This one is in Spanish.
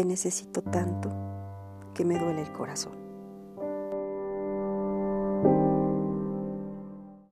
Te necesito tanto que me duele el corazón.